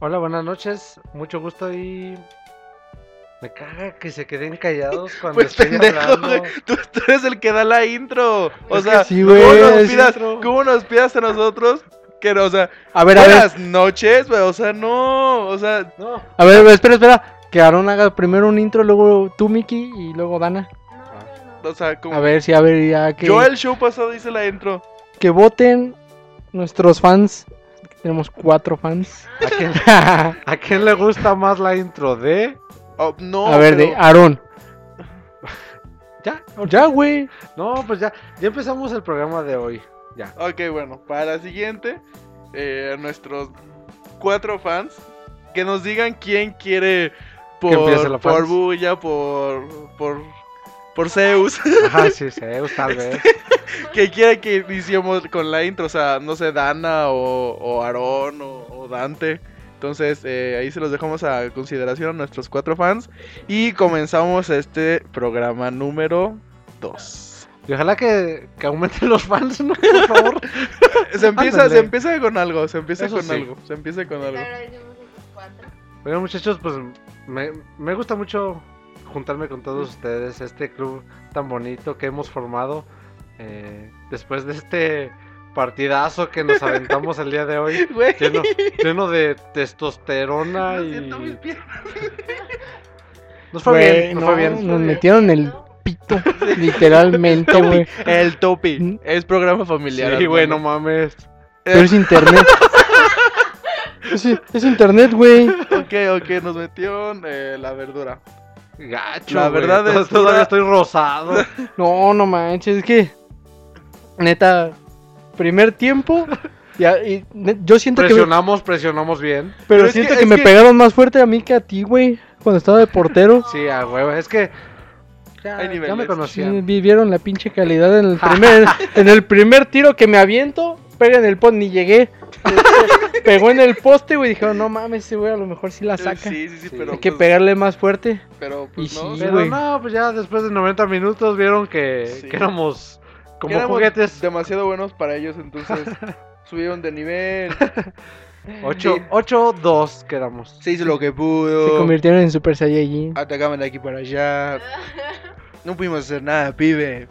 Hola, buenas noches. Mucho gusto y. Me caga que se queden callados cuando Pues estoy pendejo, hablando. güey. Tú, tú eres el que da la intro. O Es sea, sí, ¿cómo, nos pidas, intro. ¿cómo nos pidas a nosotros? Que, no, o sea, A ver, a ver, buenas noches, güey. O sea, no. O sea, No. a ver, espera, espera. Que Aaron haga primero un intro, luego tú, Miki, y luego Dana. o sea, como. A ver, sí, a ver, ya que, Yo el show pasado hice la intro. que voten nuestros fans. Tenemos cuatro fans. ¿A quién, a quién le gusta más la intro de.? Oh, no. a ver, de Aaron. Ya. Ya, güey. No, pues ya. Ya empezamos el programa de hoy. Ya. Ok, bueno, para la siguiente, eh, nuestros cuatro fans, que nos digan quién quiere por, por. Bulla, por, por, por Zeus, Ajá, sí, Zeus, tal vez. que quiere que iniciemos con la intro, o sea, no sé, Dana o, o Aarón o, o Dante. Entonces, eh, ahí se los dejamos a consideración a nuestros cuatro fans. Y comenzamos este programa número 2. Y ojalá que, que aumenten los fans, ¿no? Por favor. Se empieza, Ándale. se empieza con algo, se empieza Eso con sí. algo, se empieza con algo. Bueno, muchachos, pues me, me gusta mucho juntarme con todos ustedes, este club tan bonito que hemos formado eh, después de este partidazo que nos aventamos el día de hoy, lleno, lleno de testosterona y... Nos fue bien, nos no, fue bien. Nos metieron el pito, literalmente, güey. El topi. Mm. Es programa familiar. Sí, güey, no mames. Pero es internet. Es, es internet, güey. Ok, ok, nos metieron eh, la verdura. Gacho, La verdad to- es Todavía estoy rosado. No, no manches, es que. Neta, primer tiempo. ya, y yo siento que. Presionamos, presionamos bien. pero Pero es siento que- que, es me que- pegaron más fuerte a mí que a ti, güey. Cuando estaba de portero. Sí, a huevo. Es que... Ya, Hay ya niveles. me conocían. vivieron la pinche calidad en el primer. en el primer tiro que me aviento. Pega en el poste, ni llegué. Pegó en el poste, güey. Dijeron, no mames, ese güey a lo mejor sí la saca. Sí, sí, sí, Sí. pero. Hay que pues, pegarle más fuerte. Pero pues Y no. sí, Pero no, pues ya después de 90 minutos vieron que, Sí. que éramos como éramos juguetes. Demasiado buenos para ellos, entonces subieron de nivel. 8, Sí. 8-2 quedamos. Se hizo lo que Se pudo. convirtieron en Super Saiyajin. Atacaban de aquí para allá. No pudimos hacer nada, pibe.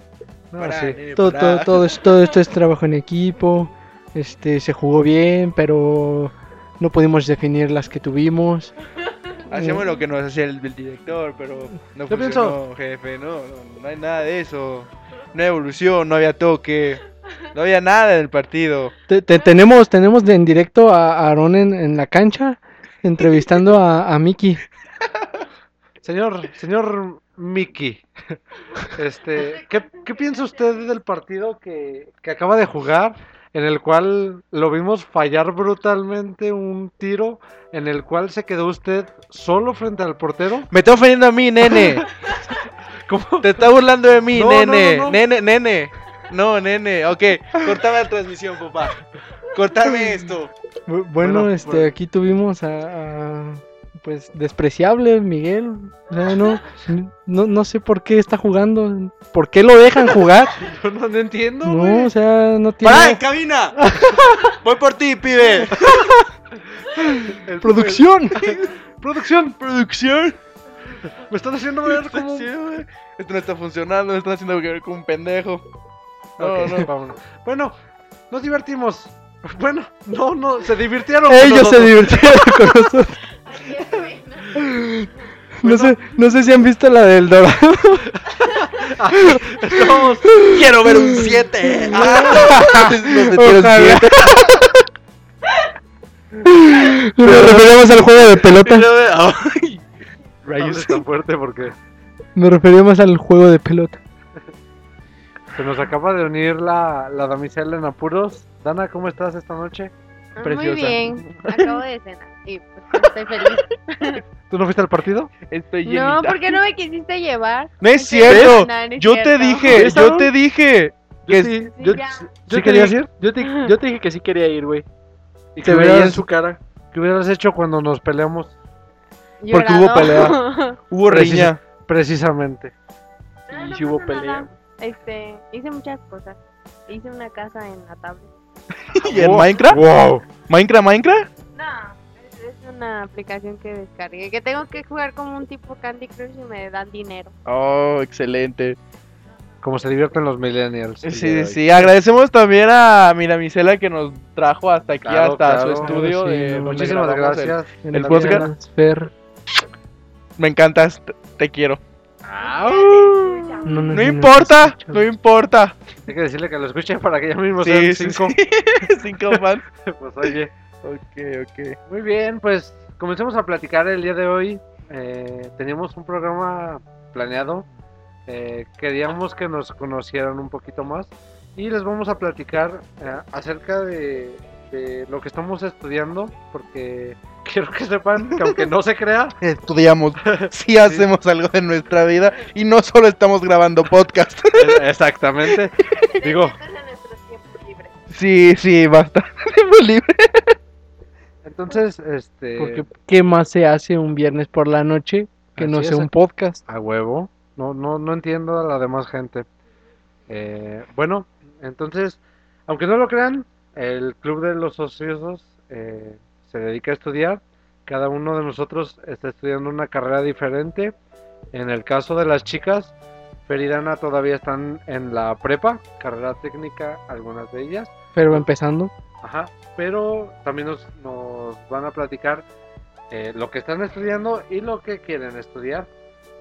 No, Pará, sí. nene, Todo, todo, todo, todo esto es trabajo en equipo. Este, se jugó bien, pero no pudimos definir las que tuvimos. Hacíamos lo que nos hacía el, el director, pero no funcionó, jefe. No, no, no hay nada de eso. No hay evolución, no había toque. No había nada en el partido. Te- te- tenemos, tenemos de en directo a a Aaron en, en la cancha entrevistando a, a Miki. Señor, señor Mickey, este, ¿qué, qué piensa usted del partido que, que acaba de jugar? En el cual lo vimos fallar brutalmente un tiro en el cual se quedó usted solo frente al portero. Me está ofendiendo a mí, nene. ¿Cómo? Te está burlando de mí, No, nene. no, no. Nene, nene. No, nene. Ok, cortame la transmisión, papá. Cortame esto. Bu- Bueno, Bueno, este, bueno. aquí tuvimos a, a, pues despreciable Miguel. O sea, no, no, no sé por qué está jugando. ¿Por qué lo dejan jugar? Yo no entiendo, No, güey. o sea, no tiene ¡Para, en cabina! Voy por ti, pibe. El- producción. Producción, Producción. me están haciendo ver como... Esto no está funcionando, me están haciendo ver como un pendejo. No, Ok, no. vámonos. Bueno, nos divertimos. Bueno, no, no, se divirtieron. con Ellos se divirtieron con nosotros. No sé, no sé si han visto la del Dorado. Estamos- Quiero ver un 7. Nos referíamos al juego de pelota. Ay. Rayos. tan fuerte porque Nos referíamos al juego de pelota. se nos acaba de unir la, la damisela en apuros. Dana, ¿cómo estás esta noche? Preciosa. Muy bien, acabo de cenar y pues estoy feliz. ¿Tú no fuiste al partido? Estoy llenita. No, ¿por qué no me quisiste llevar? No es cierto. no, no es Yo te dije, ¿Ves, yo te dije. Que sí, Sí, yo, ya. ¿sí te querías ir? Yo te, yo te dije que sí quería ir, güey. ¿Y qué veía en su cara. qué hubieras hecho cuando nos peleamos? Porque hubo Llorado. Hubo riña. Precisamente. No, no Sí hubo nada. pelea. Este, hice muchas cosas. Hice una casa en la tablet. ¿Y en Wow. Minecraft? ¡Wow! ¿Minecraft, Minecraft? No, una aplicación que descargué. Que tengo que jugar como un tipo Candy Crush y me dan dinero. Oh, excelente. Como se divierten los millennials. el Sí, hoy. sí, agradecemos también a Miramisela que nos trajo hasta aquí, Claro, hasta su claro. estudio. Sí, de no, Muchísimas el- gracias. El la podcast. Me encantas, te, quiero. No, No importa, no importa. Hay que decirle que lo escuche para que ya mismo Sí, sean sí, cinco. sí. Cinco fans. Pues oye. Ok, ok. Muy bien, pues comencemos a platicar el día de hoy. Eh, teníamos un programa planeado. eh, queríamos que nos conocieran un poquito más. Y les vamos a platicar eh, acerca de, de lo que estamos estudiando. Porque quiero que sepan que aunque no se crea, Estudiamos, sí hacemos algo de nuestra vida y no solo estamos grabando podcast. eh, exactamente. Digo. Sí, sí, bastante tiempo libre. Entonces, este. Porque ¿qué más se hace un viernes por la noche que no sea es. un podcast? A huevo. No, no, no entiendo a la demás gente. Eh, bueno, entonces, aunque no lo crean, el Club de los Ociosos eh, se dedica a estudiar. Cada uno de nosotros está estudiando una carrera diferente. En el caso de las chicas, Fer y Dana todavía están en la prepa, carrera técnica, algunas de ellas. Pero empezando. Ajá, pero también nos, nos van a platicar eh, lo que están estudiando y lo que quieren estudiar.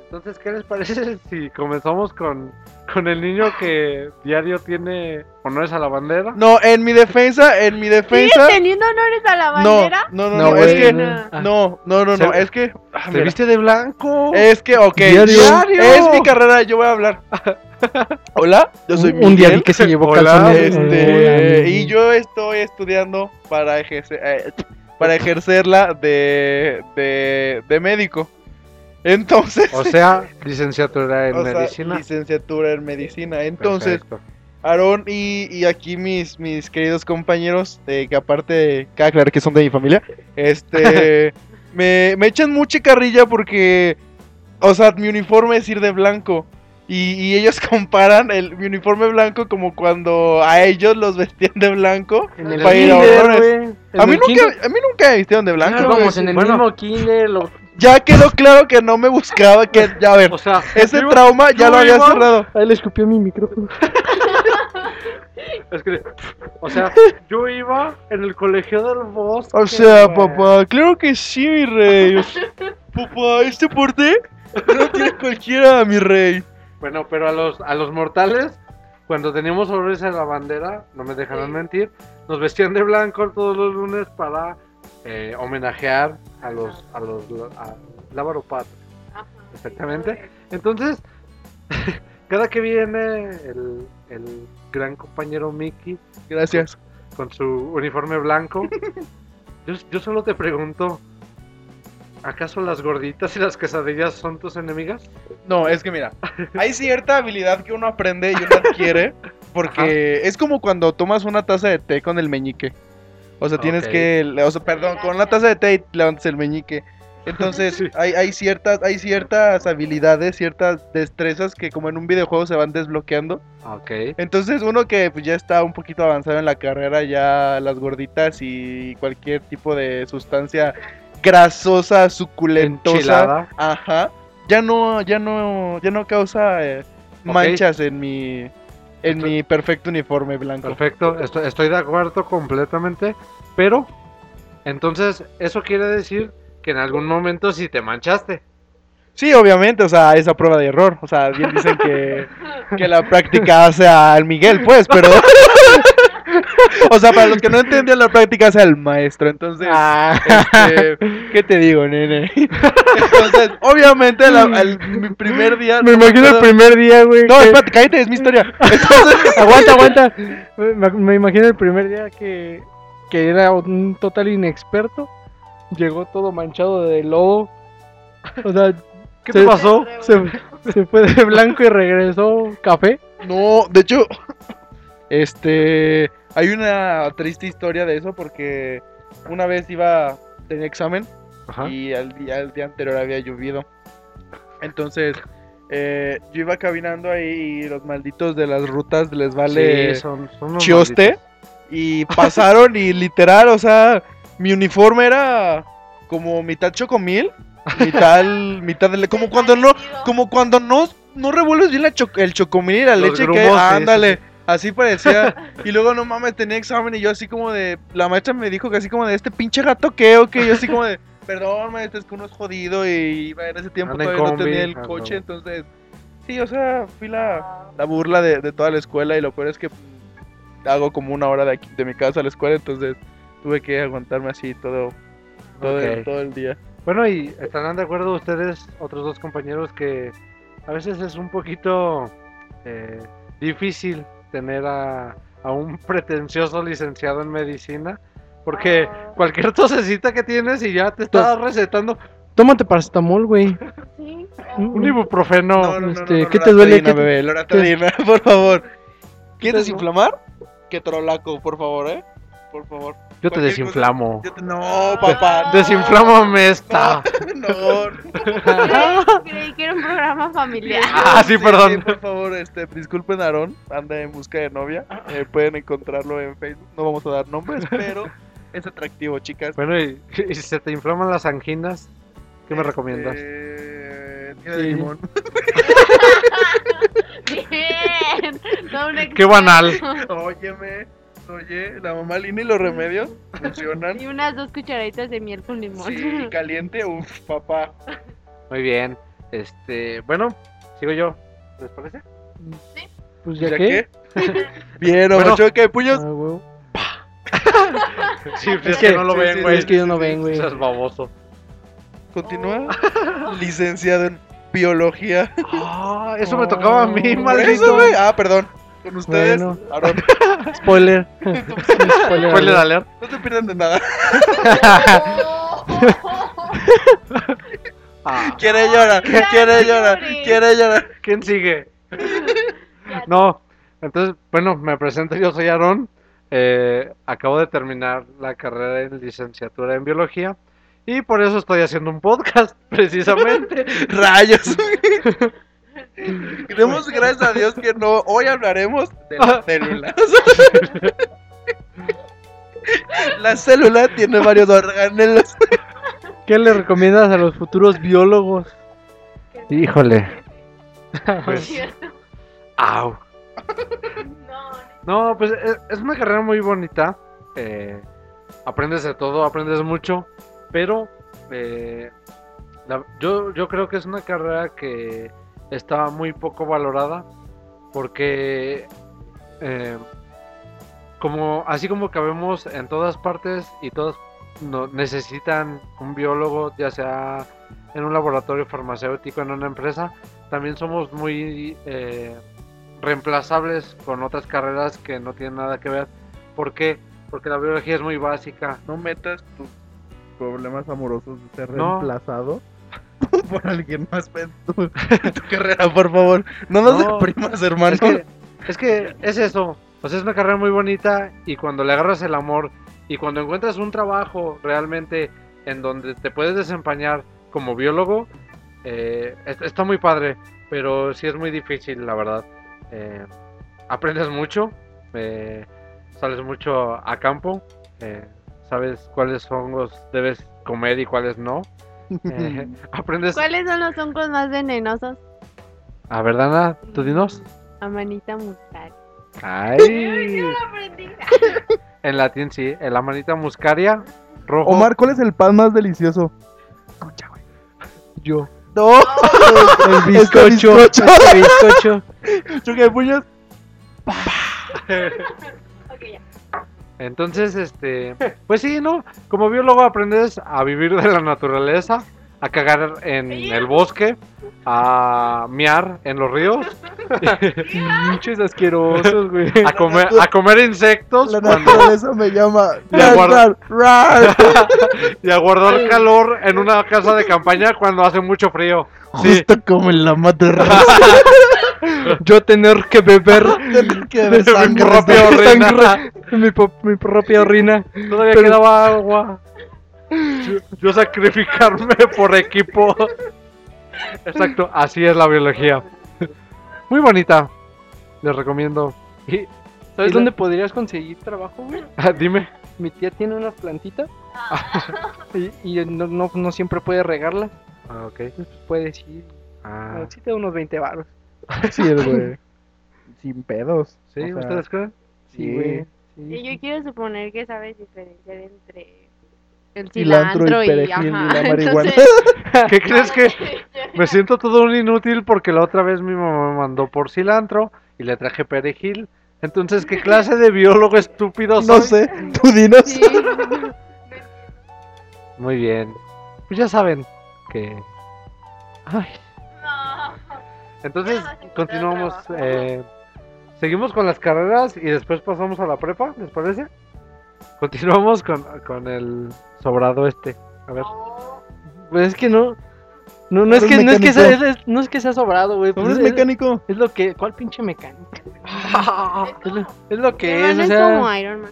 Entonces, ¿qué les parece si comenzamos con, con el niño que diario tiene honores a la bandera? No, en mi defensa, en mi ¿Sigues defensa. teniendo honores a la No, bandera? no, no, No, no, es güey, que. no. Ah. No, no, no, no, es que. ah, ¿Te mira, viste de blanco? Es que, ok. Diario. Es mi carrera, yo voy a hablar. Hola, yo soy un, un día Miguel. que se llevó Hola. Este, Hola, y yo estoy estudiando para ejercer, eh, para ejercerla de, de, de médico. Entonces, O sea, licenciatura en o sea, medicina. licenciatura en medicina. Entonces, Perfecto. Aarón y, y aquí mis, mis queridos compañeros, eh, que aparte, cabe aclarar que son de mi familia, este, me, me echan mucha carrilla porque, o sea, mi uniforme es ir de blanco. Y, y ellos comparan el, mi uniforme blanco como cuando a ellos los vestían de blanco. En el para ir a honores. A mí, nunca, a mí nunca me vistieron de blanco. Güey. vamos, en el Bueno. mismo kinder. Lo... Ya quedó claro que no me buscaba, que ya a ver, O sea, ese yo trauma ya lo había iba- cerrado. Ahí le escupió mi micrófono. es que- o sea, yo iba en el colegio del bosque. O sea, papá, claro que sí, mi rey. O sea, papá, este porte no tiene cualquiera, mi rey. Bueno, pero a los, a los mortales, cuando teníamos honores a la bandera, no me dejarán mentir, nos vestían de blanco todos los lunes para eh, homenajear a los a los a Lávaro Patria, Ajá. exactamente. Entonces, cada que viene el, el gran compañero Mickey Gracias. con su uniforme blanco, yo, yo solo te pregunto, ¿acaso las gorditas y las quesadillas son tus enemigas? No, es que mira, hay cierta habilidad que uno aprende y uno adquiere. Porque es como cuando tomas una taza de té con el meñique. O sea, tienes que. O sea, perdón, con una taza de té y levantas el meñique. Entonces, Sí. hay, hay, ciertas, hay ciertas habilidades, ciertas destrezas que, como en un videojuego, se van desbloqueando. Ok. Entonces uno que pues, ya está un poquito avanzado en la carrera, ya las gorditas y cualquier tipo de sustancia grasosa, suculentosa, Enchilada. ajá, ya no, ya no, ya no causa eh, manchas en mi, en mi perfecto uniforme blanco. Perfecto, estoy, estoy de acuerdo completamente, pero entonces eso quiere decir que en algún momento sí te manchaste. Sí, obviamente, o sea, esa prueba de error, o sea, bien dicen que, que la práctica hace al Miguel, pues, pero... o sea, para los que no entendían, la práctica hace al maestro, entonces... Ah, Este, ¿Qué te digo, nene? Entonces, obviamente, la- al- mi primer día. me no imagino el primer día, güey. No, que- espérate, cállate, es mi historia. Entonces, aguanta, aguanta. Me, me imagino el primer día que, que era un total inexperto. Llegó todo manchado de lodo. O sea, ¿Qué Se- te pasó? se, se fue de blanco y regresó café. no, de hecho, este. Hay una triste historia de eso porque una vez iba. Tenía examen Ajá. y al día, el día anterior había llovido. Entonces, eh, yo iba caminando ahí y los malditos de las rutas les vale. Sí, son, son chioste malditos. y pasaron y literal, o sea, mi uniforme era como mitad chocomil, mitad, mitad de como cuando no, como cuando no, no revuelves bien la cho- el chocomil y la Los leche que grumos, sí, ándale. Sí, Así parecía. Y luego no mames, tenía examen y yo así como de. La maestra me dijo que así como de este pinche gato que o que yo así como de. Perdón, maestra, es que uno es jodido y en ese tiempo todavía no tenía el coche, no. entonces. Sí, o sea, fui la, la burla de, de toda la escuela y lo peor es que hago como una hora de aquí, de mi casa a la escuela, entonces tuve que aguantarme así todo, todo, el, todo el día. Bueno, y estarán de acuerdo ustedes, otros dos compañeros, que a veces es un poquito eh, difícil tener a, a un pretencioso licenciado en medicina, porque Ah. cualquier tosecita que tienes y ya te está recetando Tómate paracetamol, güey. Sí. un ibuprofeno. No, no, no, este, no, no, ¿qué te duele? loratadina, ¿Qué te- bebé, loratadina, por favor. ¿Quieres desinflamar? Que trolaco, por favor, eh. Por favor. Yo te desinflamo. Yo te- No, papá. Desinflámame esta. No. Creí que era un programa familiar. Ah, sí, perdón. por favor, este, disculpen a Aarón, anda en busca de novia. Eh, pueden encontrarlo en Facebook. No vamos a dar nombres, pero es atractivo, chicas. Bueno, y, y si se te inflaman las anginas, ¿qué me recomiendas? Eh, tiene de Sí. limón. Bien. Un Qué banal. Óyeme, oye, la mamá Lina y los remedios funcionan. Y unas dos cucharaditas de miel con limón. Sí, caliente, uff, papá. Muy bien. Este, bueno, sigo yo. ¿Les parece? Pues ¿Ya ya qué? Bien, Bueno. ocho, ¿qué puños? Ah, huevo. Sí, es que- no lo sí, ven, sí, güey. Es que yo no ven, güey. Seas baboso. Continúa. Licenciado en biología. Ah, eso me tocaba a mí, Oh, maldito. eso, güey. Ah, perdón. Con ustedes, Bueno. Aarón. Spoiler. Spoiler. Spoiler alert. No se pierdan de nada. Ah, Quiere llorar, quiere llorar, llores. quiere llorar. ¿Quién sigue? No, entonces, bueno, me presento, yo soy Aarón. eh, acabo de terminar la carrera en licenciatura en biología y por eso estoy haciendo un podcast, precisamente. Rayos. Demos gracias a Dios que no. Hoy hablaremos de las células. La célula tiene varios organelos. ¿Qué le recomiendas a los futuros biólogos? Híjole. Es Pues, au. No, pues es, es una carrera muy bonita. eh, aprendes de todo, aprendes mucho, pero eh, la- yo, yo creo que es una carrera que está muy poco valorada porque eh, como así como cabemos en todas partes y todos no- necesitan un biólogo, ya sea en un laboratorio farmacéutico, en una empresa, también somos muy eh, reemplazables con otras carreras que no tienen nada que ver. ¿Por qué? Porque la biología es muy básica. No metas tus problemas amorosos de ser No. reemplazado por alguien más en tu, carrera, por favor. No nos No. deprimas, hermano. Es que, es que es eso. O sea, es una carrera muy bonita y cuando le agarras el amor y cuando encuentras un trabajo realmente en donde te puedes desempeñar como biólogo, eh, es- está muy padre, pero sí es muy difícil, la verdad. Eh, aprendes mucho, eh, sales mucho a campo, eh, sabes cuáles hongos debes comer y cuáles no. Eh, aprendes... ¿Cuáles son los hongos más venenosos? A ver, Dana, tú dinos. Amanita muscaria. Ay. Yo lo aprendí. En latín sí, el amanita muscaria rojo. Omar, ¿cuál es el pan más delicioso? Yo. No. El bizcocho. bizcocho. El bizcocho. Choque puños. Entonces, este, pues sí, ¿no? Como biólogo aprendes a vivir de la naturaleza, a cagar en el bosque, a miar en los ríos, Pinches asquerosos, güey. a comer, a comer insectos La cuando- naturaleza me llama. Ya guarda- Rar, rar. y a guardar calor en una casa de campaña cuando hace mucho frío. Sí, Justo como en la madre Yo tener que beber Tener que de beber sangre. sangre, mi, po- mi propia orina. Todavía Pero- quedaba agua. Yo, yo sacrificarme por equipo. Exacto, así es la biología. Muy bonita. Les recomiendo. Y, ¿Sabes Y la- dónde podrías conseguir trabajo, güey? dime. Mi tía tiene unas plantitas y, y no, no, no siempre puede regarla. Ah, ok. Pues puedes ir. Ah, Sí te da unos 20 baros. Sí, el güey. Sin pedos. ¿Sí? O sea, ¿Ustedes creen? Sí, güey. Sí. yo quiero suponer que sabes diferenciar entre el Cilantro y cilantro y, perejil y ajá, la marihuana. entonces- ¿Qué crees que me siento todo un inútil porque la otra vez mi mamá me mandó por cilantro y le traje perejil? Entonces, ¿qué clase de biólogo estúpido soy? No sé, tú dinos. Sí. Muy bien. Pues ya saben que... Ay. No. Entonces, continuamos. eh, seguimos con las carreras y después pasamos a la prepa, ¿les parece? Continuamos con, con el sobrado este. A ver. Pues es que no. No, no es que, no es que sea, mecánico. es- no es que sea sobrado, güey. ¿Cómo pues eres es, mecánico? es lo que. ¿Cuál pinche mecánica? Es lo, es lo que Pero es, no o es sea. como Iron Man.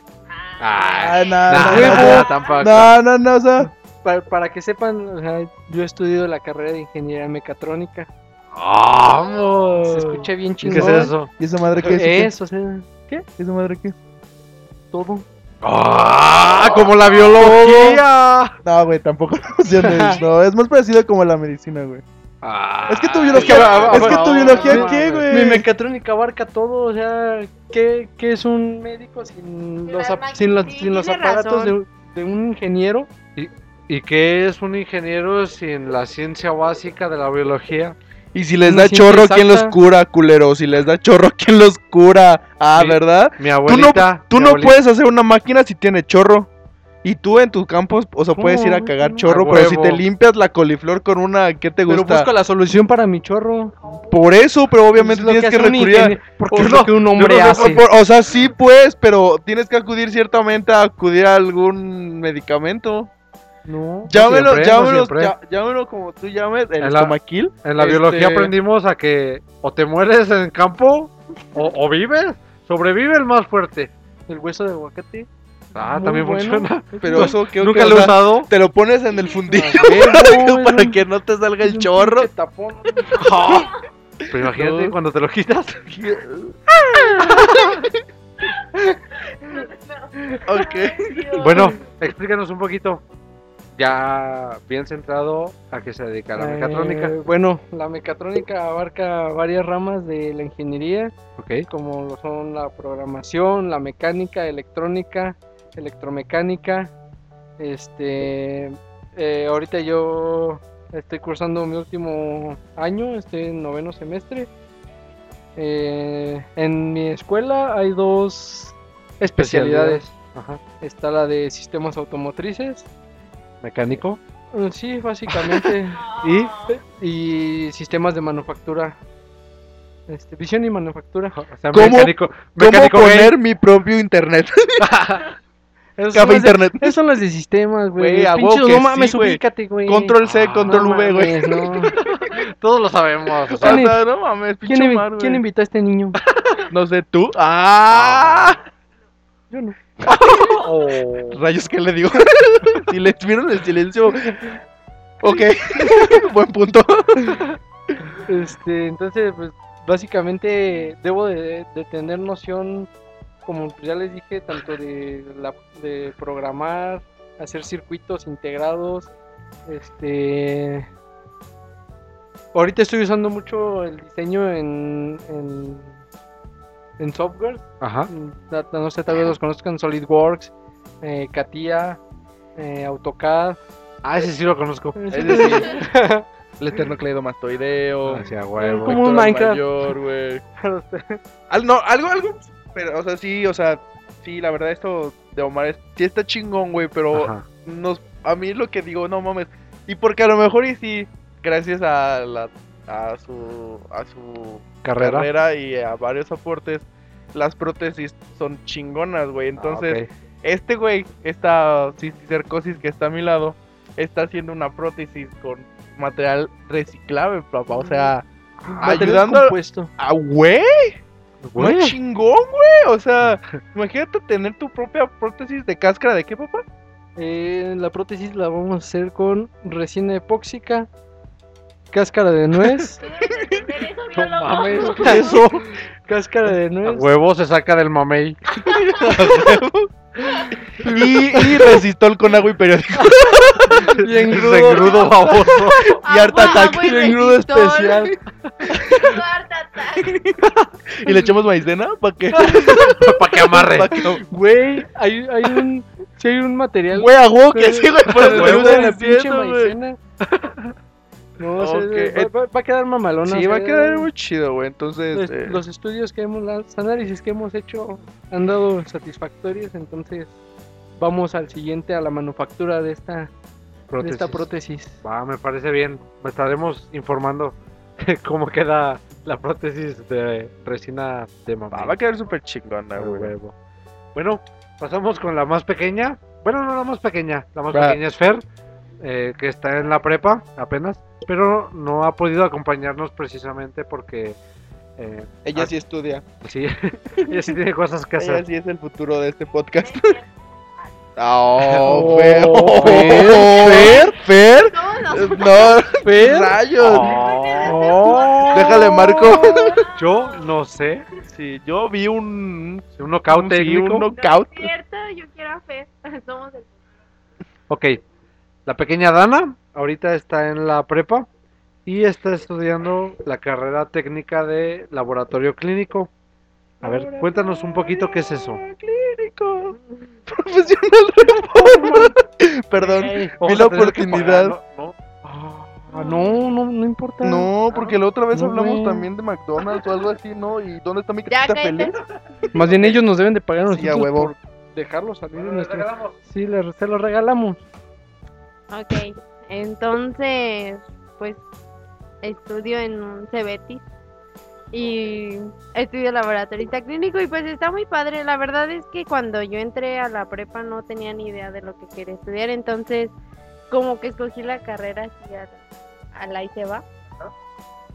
Ah, no, no, no, tampoco. no, no, no, o sea. Para, para que sepan, o sea, yo he estudiado la carrera de ingeniería mecatrónica. ¡Vamos! Se escucha bien ¿Qué chingón. es eso? ¿Y esa madre qué es? qué? Eso, o sea, ¿qué? ¿Y esa madre qué? Todo. ¡Ah! ¡Como la biología! No, güey, tampoco funciona. No, es más parecido como la medicina, güey. Ah, Es que tu es biología, que, a- a- es que tu biología, no ¿qué, güey? Mi mecatrónica abarca todo, o sea, ¿qué, qué es un médico sin los, sin sin aparatos de, de un ingeniero? ¿Y qué es un ingeniero sin la ciencia básica de la biología? Y si les da chorro, ¿quién los cura, culero? Si les da chorro, ¿quién los cura? Ah, Mi- ¿verdad? Mi Tú no, abuelita. tú no abuelita- puedes hacer una máquina si tiene chorro. Y tú en tus campos, o sea, puedes ir a cagar A chorro, pero si te limpias la coliflor con una, ¿qué te Pero gusta? busco la solución para mi chorro. Por eso, pero obviamente Es tienes que recurrir a... Porque es no- lo que un hombre no hace. Por- o sea, sí pues, pero tienes que acudir ciertamente a acudir a algún medicamento. No. Llámelo, siempre, no llámelo, siempre. ya- llámelo como tú llames, el En la- estomaquil. En la Este- biología aprendimos a que o te mueres en campo o, o vives. Sobrevive el más fuerte. El hueso de aguacate. Ah, Muy también bueno. funciona. Pero eso creo Nunca que, lo he usado. te lo pones en el fundillo para un- que no te salga el chorro. Pero imagínate No. cuando te lo quitas. ok. bueno, explícanos un poquito. Ya bien centrado a qué se dedica la mecatrónica. Eh, bueno, la mecatrónica abarca varias ramas de la ingeniería, como lo son la programación, la mecánica, electrónica, electromecánica. Este, eh, ahorita yo estoy cursando mi último año, estoy en noveno semestre. Eh, en mi escuela hay dos especialidades. Ajá. Está la de sistemas automotrices, Mecánico. eh, sí, básicamente, Y y sistemas de manufactura. Este, visión y manufactura. o sea, ¿Cómo- mecánico. ¿Cómo Mecánico poner mi propio internet? Esos Café son las de- internet. Esos son las de sistemas, güey. No sí, mames, ubícate, güey. Control C, Ah, control No V, güey. no. Todos lo sabemos. o sea, O ¿Quién sea, no mames, ¿Quién, pinche güey. quién invitó a este niño? No sé, tú. ¡Ah! Yo no. Oh. Rayos, ¿qué le digo? Silencio, ¿vieron el silencio? Ok, buen punto. Este, entonces, pues, básicamente debo de, de tener noción, como ya les dije, tanto de, la, de programar, hacer circuitos integrados, este... Ahorita estoy usando mucho el diseño en, en, en software, Ajá. no, no sé, tal vez los conozcan, SolidWorks, eh, CATIA, eh, AutoCAD. Ah, ese sí lo conozco. Es decir, el eterno cleidomastoideo. Hacia huevo. Como un Minecraft. mayor, güey. Al- no, algo, algo. Pero, o sea, sí, o sea, sí, la verdad, esto de Omar es, sí está chingón, güey, pero Ajá. nos, a mí lo que digo, no mames. Y porque a lo mejor y sí, gracias a la a su a su Carrera. carrera y a varios aportes, las prótesis son chingonas, güey. Entonces, Ah, ok. este güey, esta cisticercosis que está a mi lado, está haciendo una prótesis con material reciclable, papá. O sea, Material ayudando compuesto. a güey. Chingón, güey. O sea, imagínate tener tu propia prótesis de cáscara de qué, papá. Eh, la prótesis la vamos a hacer con resina epóxica, cáscara de nuez, No mames, ¿qué es eso? cáscara de A nuez, huevo se saca del mamey. y, y resistol con agua y periódico. Y en Ese engrudo baboso. Y harta ataque. y engrudo especial. Y le echamos maicena para que. Para que amarre. Güey, hay, hay un. Sí, hay un material. Güey, a huevo que sí, güey. Por eso la pinche maicena. No, o sea, Ok, va, va- va a quedar mamalona. Sí, o va a quedar muy chido, güey. Entonces. Los, eh, los estudios que hemos, los análisis que hemos hecho han dado satisfactorios, entonces vamos al siguiente, a la manufactura de esta, de esta Prótesis. prótesis. Va, me parece bien. Me estaremos informando cómo queda la prótesis de resina de mamá. va, va a quedar súper chingona, güey. huevo. Bueno, pasamos con la más pequeña. Bueno, no la más pequeña. La más pequeña es Fer, eh, que está en la prepa apenas, pero no ha podido acompañarnos precisamente porque eh, Ella ah, sí estudia. sí, ella sí tiene cosas que Ella hacer. sí es el futuro de este podcast. Oh, Oh, Fer. Fer, Fer, Fer. Todos los- No, Fer. rayos. Oh. Déjale marco. Yo no sé. Sí, yo vi un. Un knockout un- sí, técnico. un knockout. Es cierto, yo quiero a Fer. Somos el... Ok, la pequeña Dana ahorita está en la prepa y está estudiando la carrera técnica de laboratorio clínico. A ver, cuéntanos un poquito qué es eso. Clínico. Profesional reforma. Perdón, Ey, vi la oportunidad. pagar, ¿no? ¿no? Ah, no, no, no importa. No, porque la otra vez No, hablamos güey. también de McDonald's o algo así, ¿no? ¿Y dónde está mi cállate. feliz? Más bien ellos nos deben de pagar Sí, a huevo. por dejarlo salir de nuestro... Sí, le- se lo regalamos. Ok, entonces, pues estudio en un Cebetis y estudio laboratorista clínico y pues está muy padre. La verdad es que cuando yo entré a la prepa no tenía ni idea de lo que quería estudiar, entonces como que escogí la carrera así a, a la y se va.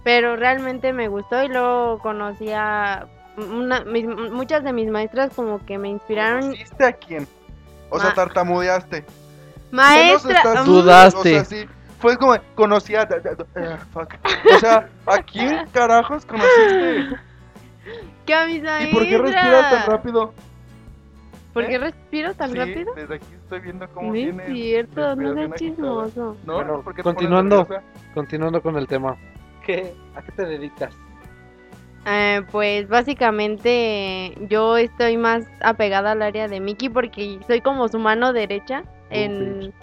Pero realmente me gustó y luego conocí a una- mis- muchas de mis maestras como que me inspiraron. ¿Conociste a quién? O sea, Ma- tartamudeaste. Maestra, estás- mm, Dudaste. O sea, sí. Fue como, conocí a... ah, fuck. O sea, ¿a quién carajos conociste? que a mis maestras. ¿Y por qué respiras tan rápido? ¿Por qué ¿Eh? respiro tan Sí, rápido? desde aquí estoy viendo cómo No es tienes cierto, no seas chismoso. ¿No? Bueno, ¿Por qué te pones continuando. Continuando con el tema. ¿Qué, ¿A qué te dedicas? Eh, pues básicamente yo estoy más apegada al área de Mickey porque soy como su mano derecha en,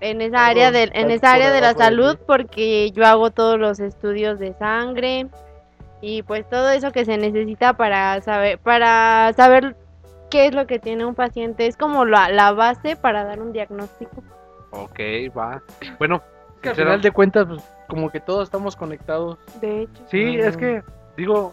en esa área de, en esa área de la salud porque yo hago todos los estudios de sangre y pues todo eso que se necesita para saber para saber qué es lo que tiene un paciente es como la, la base para dar un diagnóstico. Ok, va. Bueno, Que al final de cuentas, pues, como que todos estamos conectados. De hecho. sí, es que, digo,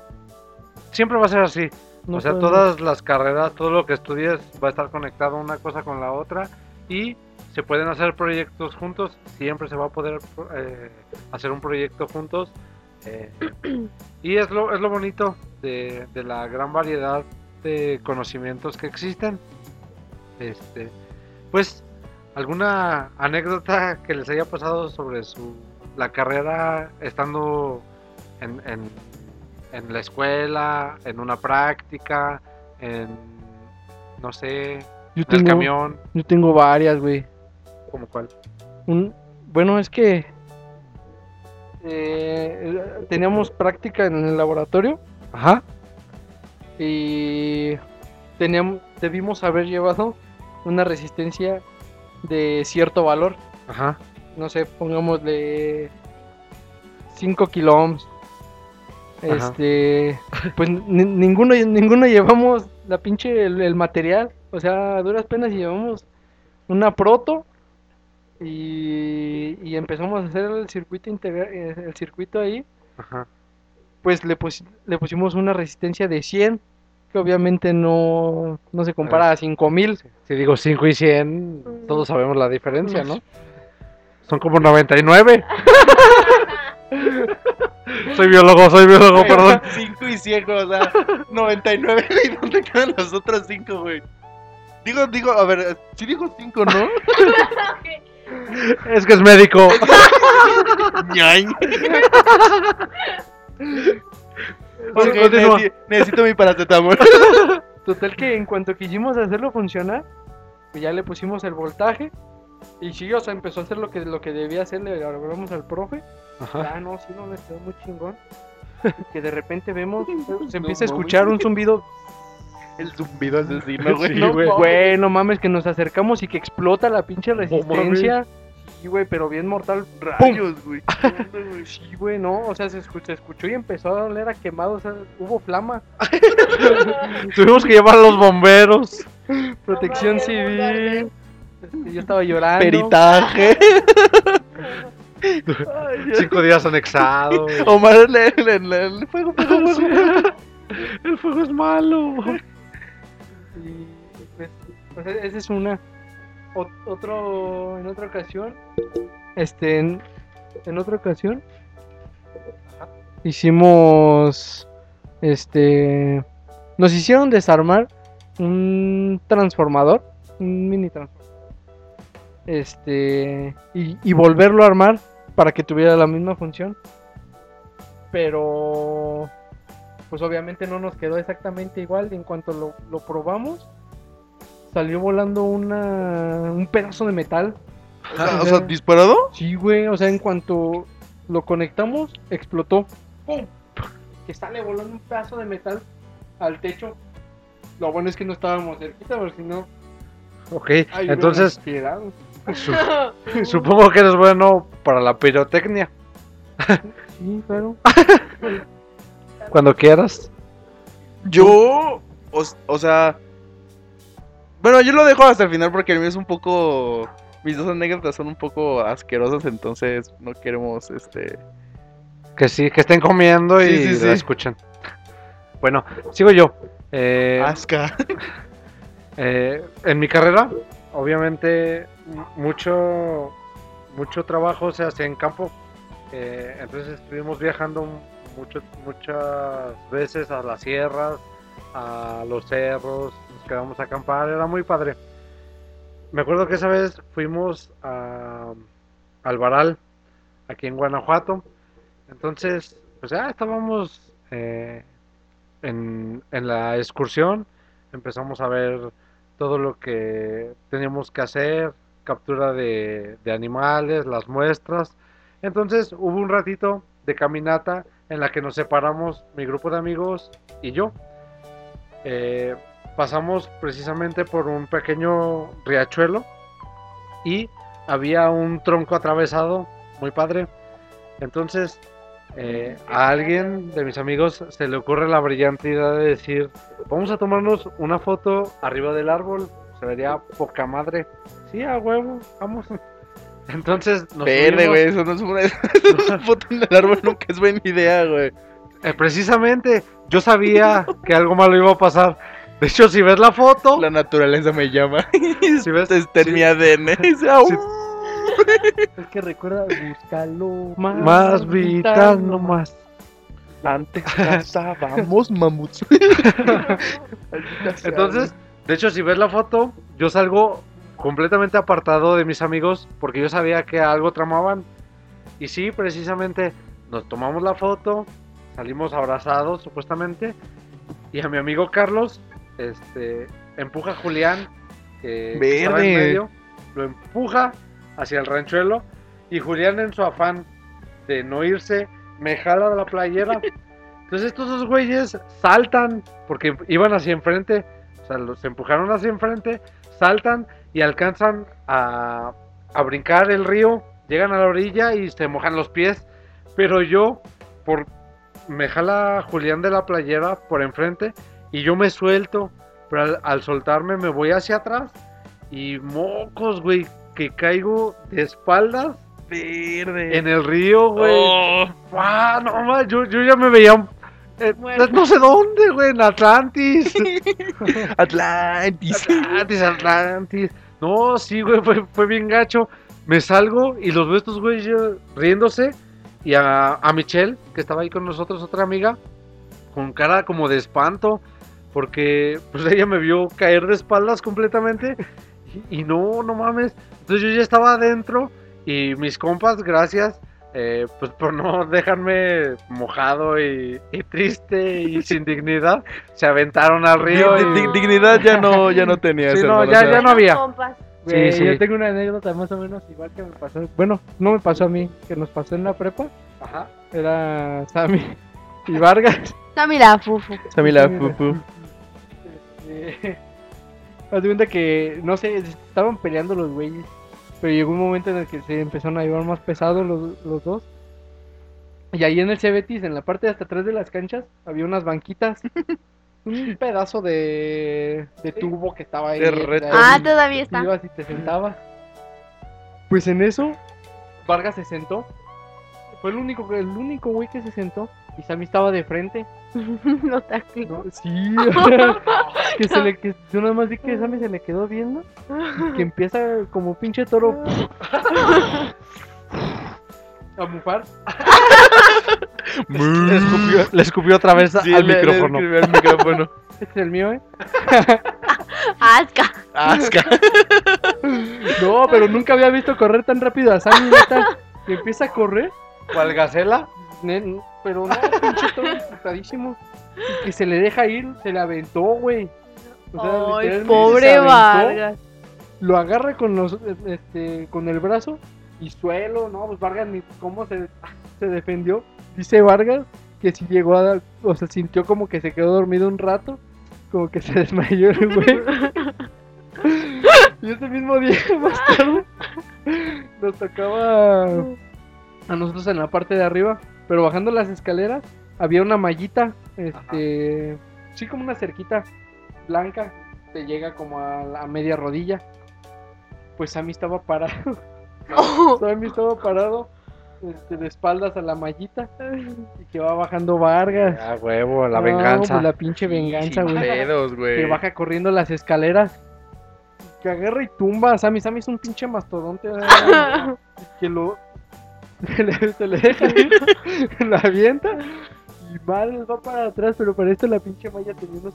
siempre va a ser así. No o sea, podemos- todas las carreras, todo lo que estudies va a estar conectado una cosa con la otra y se pueden hacer proyectos juntos, siempre se va a poder eh, hacer un proyecto juntos. eh, y es lo, es lo bonito de, de la gran variedad de conocimientos que existen. Este, pues, ¿alguna anécdota que les haya pasado sobre su la carrera estando en, en, en la escuela, en una práctica, en no sé, Yo en el tengo, camión, yo tengo varias, güey. como cuál? Un, bueno, es que eh, teníamos práctica en el laboratorio Ajá. y teníamos, debimos haber llevado una resistencia de cierto valor. Ajá. No sé, pongámosle 5 kilo ohms. Ajá. Este, pues ni- ninguno, ninguno llevamos la pinche el, el material. O sea, a duras penas llevamos una proto y, y empezamos a hacer el circuito integra- eh, el circuito ahí. Ajá. Pues le, pus- le pusimos una resistencia de 100, que obviamente no, no se compara a 5000. Si digo 5 y 100, Mm. todos sabemos la diferencia, ¿no? Son como 99. soy biólogo, soy biólogo, perdón. 5 y 100, o sea, 99, ¿y dónde quedan las otras 5, güey? Digo, digo, a ver, sí dijo 5, ¿no? Es que es médico. Ok, continúa. necesito mi paracetamol. Total que en cuanto quisimos hacerlo funcionar, pues ya le pusimos el voltaje. Y sí, o sea, empezó a hacer lo que, lo que debía hacer, le hablamos al profe. Ajá. Ah, no, sí, no, le quedó muy chingón. Que de repente vemos, se empieza a escuchar un zumbido. El zumbido asesino, güey. Sí, no, güey. güey, no mames, que nos acercamos y que explota la pinche resistencia. Sí, güey, pero bien mortal. Rayos, güey. Sí, güey, no, o sea, se escuchó, se escuchó y empezó a oler a quemado, o sea, hubo flama. Tuvimos que llevar a los bomberos. Protección civil. Este, yo estaba llorando. Peritaje. Cinco días anexado. Omar, le- fuego, fuego, fuego. El fuego es malo. Y pues, pues, e- esa es una. Ot- otro, en otra ocasión, este, en, en otra ocasión, hicimos, este, nos hicieron desarmar un transformador, un mini transformador, este, y, y volverlo a armar para que tuviera la misma función, pero, pues obviamente no nos quedó exactamente igual, en cuanto lo, lo probamos, salió volando una, un pedazo de metal. O sea, o sea, ¿disparado? Sí, güey, o sea, en cuanto lo conectamos, explotó. ¡Pum! Que sale volando un pedazo de metal al techo. Lo bueno es que no estábamos cerquita, porque si no. Ok, ay, entonces su- supongo que eres bueno para la pirotecnia. Sí, claro. Cuando quieras. Yo, o, o sea, bueno, yo lo dejo hasta el final porque el mío es un poco, mis dos anécdotas son un poco asquerosas, entonces no queremos, este, Que sí, que estén comiendo y Sí, sí, escuchen. Bueno, sigo yo. Eh, asca. Eh, en mi carrera, obviamente, mucho, mucho trabajo se hace en campo. Eh, entonces estuvimos viajando mucho, muchas veces a las sierras, a los cerros, nos quedamos a acampar, era muy padre. Me acuerdo que esa vez fuimos a, al Baral, aquí en Guanajuato. Entonces, pues ya estábamos eh, en, en la excursión, empezamos a ver todo lo que teníamos que hacer, captura de animales, las muestras. Entonces hubo un ratito de caminata en la que nos separamos mi grupo de amigos y yo. Eh, pasamos precisamente por un pequeño riachuelo y había un tronco atravesado, muy padre. Entonces eh, a alguien de mis amigos se le ocurre la brillante idea de decir, vamos a tomarnos una foto arriba del árbol, se vería poca madre. Sí, a huevo, vamos. Entonces nos Verde, güey, eso no es una, una foto en el árbol, nunca es buena idea, güey. Eh, precisamente, yo sabía que algo malo iba a pasar. De hecho, si ves la foto, La naturaleza me llama. si ves, Está en sí, mi ADN. Sí. Es que recuerda, búscalo más, más vital nomás. Antes cazábamos mamuts. Entonces, de hecho, si ves la foto, yo salgo completamente apartado de mis amigos porque yo sabía que algo tramaban. Y sí, precisamente nos tomamos la foto, salimos abrazados supuestamente, y a mi amigo Carlos, este, empuja a Julián, que estaba en medio, lo empuja hacia el ranchuelo, y Julián en su afán de no irse, me jala de la playera. Entonces estos dos güeyes saltan, porque iban hacia enfrente, o sea, los empujaron hacia enfrente, saltan y alcanzan a, a brincar el río, llegan a la orilla y se mojan los pies. Pero yo, por me jala Julián de la playera por enfrente y yo me suelto, pero al, al soltarme me voy hacia atrás y mocos, güey, que caigo de espaldas Verde. en el río, güey. Oh. ¡Guau! no yo, yo ya me veía eh, Muerto. no sé dónde, güey, en Atlantis. Atlantis. Atlantis, Atlantis. No, sí, güey, fue, fue bien gacho. Me salgo y los veo estos güeyes riéndose. Y a, a Michelle, que estaba ahí con nosotros, otra amiga, con cara como de espanto. Porque pues ella me vio caer de espaldas completamente. Y, y no, no mames. Entonces yo ya estaba adentro. Y mis compas, gracias, eh, pues por no dejarme mojado y, y triste y sin dignidad, se aventaron al río. Y- di- dignidad ya no, ya no tenía Sí, no, hermano, ya- o sea, ya no había. Sí, sí. Yo tengo una anécdota más o menos igual que me pasó. Bueno, no me pasó a mí, que nos pasó en la prepa. Ajá. Era Sammy y Vargas. Dame la fufu. Sammy la Sammy pupu. Este, Haz de cuenta que, no sé, estaban peleando los güeyes. Pero llegó un momento en el que se empezaron a llevar más pesados los, los dos. Y ahí en el Cebetis, en la parte de hasta atrás de las canchas, había unas banquitas. un pedazo de, de tubo que estaba ahí. De. Ah, todavía está. ibas y te sentabas. Pues en eso, Vargas se sentó. Fue el único, el único güey que se sentó. Y Sammy estaba de frente. no te activo. No, sí, que se le que yo nada más vi que Sammy se le quedó viendo y que empieza como pinche toro a bufar. Le escupió, le escupió otra vez Sí, al le- micrófono. Este es el mío, ¿eh? Asca. Asca. No, pero nunca había visto correr tan rápido a Sammy. Que empieza a correr, ¿Cuál gacela? Pero no, pinche toro emputadísimo. Y que se le deja ir, se le aventó, güey. O sea, Ay, pobre aventó. Vargas. lo agarra con los este con el brazo y suelo, no, pues Vargas ni cómo se, se defendió. Dice Vargas que si llegó a dar, o sea, sintió como que se quedó dormido un rato, como que se desmayó el güey. y ese mismo día más tarde nos tocaba a nosotros en la parte de arriba, pero bajando las escaleras había una mallita, este, sí como una cerquita blanca, te llega como a la media rodilla. Pues Sammy estaba parado, Oh. Sammy estaba parado este, de espaldas a la mallita y que va bajando Vargas. Ah, huevo, la No, venganza. pues la pinche venganza, güey. Que baja corriendo las escaleras. Que agarra y tumba a Sammy. Sammy es un pinche mastodonte. que lo. Se le, deja ir, la avienta. Y mal va para atrás, pero para esto la pinche malla tenía unos.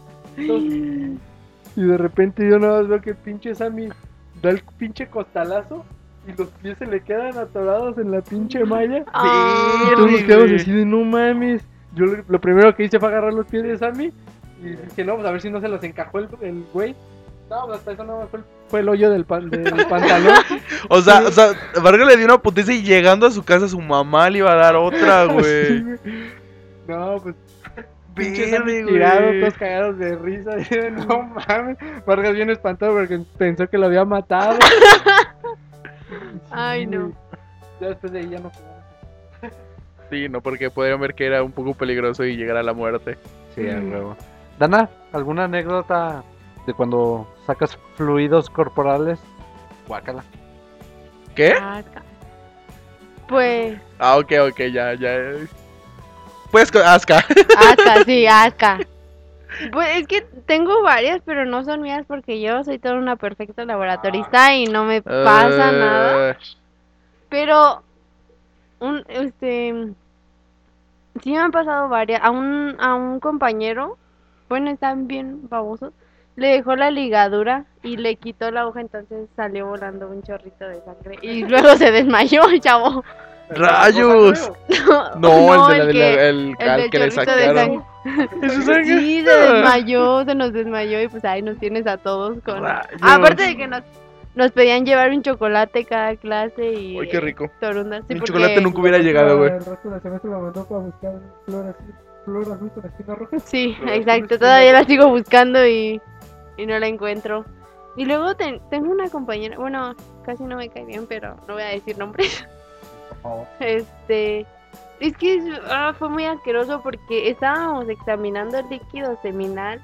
Y de repente yo nada más veo que el pinche Sammy da el pinche costalazo. Y los pies se le quedan atorados en la pinche malla. Ay, Y todos nos Sí, quedamos así de no mames. Yo lo, lo primero que hice fue agarrar los pies de Sammy y dije, no, pues a ver si no se los encajó el, el güey. No, pues hasta eso no fue el, fue el hoyo del, pan- del pantalón. O sea, o sea, Vargas le dio una putiza y llegando a su casa su mamá le iba a dar otra, güey. no, pues pinche Verde, Sammy güey. tirado, todos cagados de risa. no mames. Vargas bien espantado porque pensó que lo había matado. Ay, no. Ya después de ahí ya no jugamos. Sí, no, porque podrían ver que era un poco peligroso y llegar a la muerte. Sí, a huevo. Dana, ¿alguna anécdota de cuando sacas fluidos corporales? Guácala. ¿Qué? Asca. Pues, Ah, ok, ok, ya, ya. Pues, Asca. asca, sí, asca. Pues es que tengo varias, pero no son mías porque yo soy toda una perfecta laboratorista y no me pasa Eh, nada. Pero, un, este, sí me han pasado varias. A un, a un compañero, bueno, están bien babosos, le dejó la ligadura y le quitó la aguja, entonces salió volando un chorrito de sangre. Y luego se desmayó el chavo. ¡Rayos! No, el, de la, de que- el, el que le chorrito de sacaron. ¿Eso sangre? Sí, se desmayó, se nos desmayó y pues ahí nos tienes a todos con... Rayos. Aparte de que nos, nos pedían llevar un chocolate cada clase y... Uy, qué rico. Torundas, sí, Un porque- chocolate nunca hubiera llegado, güey. El resto del semestre me mandó para buscar flor azul, flor azul con espina roja. Sí, exacto, todavía la sigo buscando y, y no la encuentro. Y luego ten- tengo una compañera, bueno, casi no me cae bien, pero no voy a decir nombres. Este, es que es- ah, fue muy asqueroso porque estábamos examinando el líquido seminal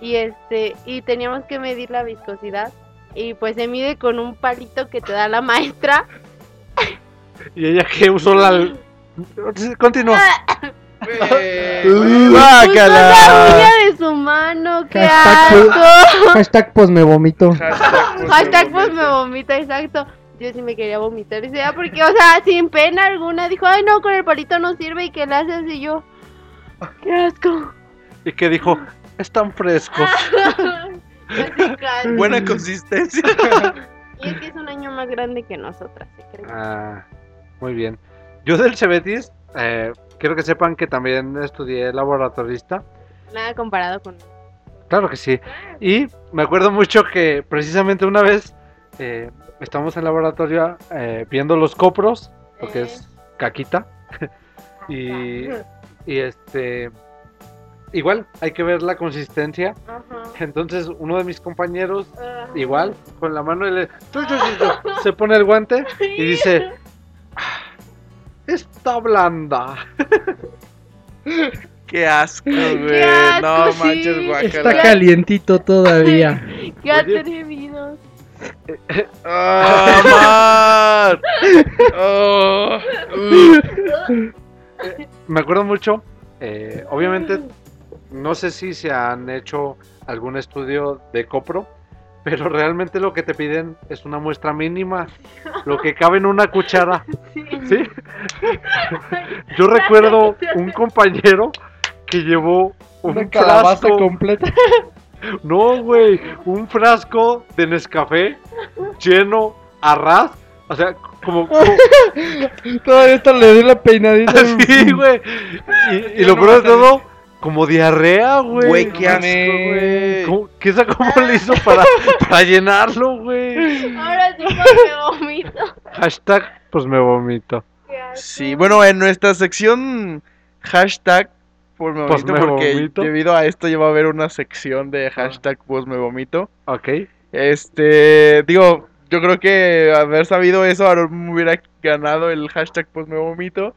y este y teníamos que medir la viscosidad y pues se mide con un palito que te da la maestra. Y ella que usó la. Continúa. Usó la ¡Bácala! uña de su mano, qué Hashtag- asco. Hashtag pues me vomito. Hashtag pues me vomita, exacto. Yo sí me quería vomitar ese día porque, o sea, sin pena alguna, dijo, ay no, con el palito no sirve y que le haces y yo, qué asco. Y que dijo, están frescos. Casi. Buena consistencia. Y es que es un año más grande que nosotras, ¿se cree? Ah, muy bien. Yo del Cebetis, eh, quiero que sepan que también estudié laboratorista. Nada comparado con. Claro que sí. Y me acuerdo mucho que precisamente una vez eh, estamos en laboratorio eh, viendo los copros, lo que es caquita. y, y este. Igual, hay que ver la consistencia. Ajá. Entonces, uno de mis compañeros, Ajá. igual, con la mano, le, se pone el guante y dice: "Ah, Está blanda. Qué asco, güey. no sí. manches, Está guacala. calientito todavía. ¡Qué Oye. atrevidos! ¡Ah, man! Oh, uh. Me acuerdo mucho, eh, obviamente, no sé si se han hecho algún estudio de copro, pero realmente lo que te piden es una muestra mínima, lo que cabe en una cuchara. ¿Sí? Yo recuerdo un compañero que llevó un Una calabaza frasco. completa. No, güey, un frasco de Nescafé lleno a ras. O sea, como. como Todavía esto le dio la peinadita. así, güey. Y, y lo peor de todo, como diarrea, güey. Güey, qué asco, güey. ¿Cómo- ¿Qué esa cómo le hizo para, para llenarlo, güey? Ahora sí porque vomito. Hashtag, pues me vomito. Sí, bueno, en nuestra sección hashtag pues me Pues vomito, me porque vomito. debido a esto ya va a haber una sección de hashtag pues me vomito. Ok. Este, digo, yo creo que haber sabido eso, Aaron me hubiera ganado el hashtag pues me vomito.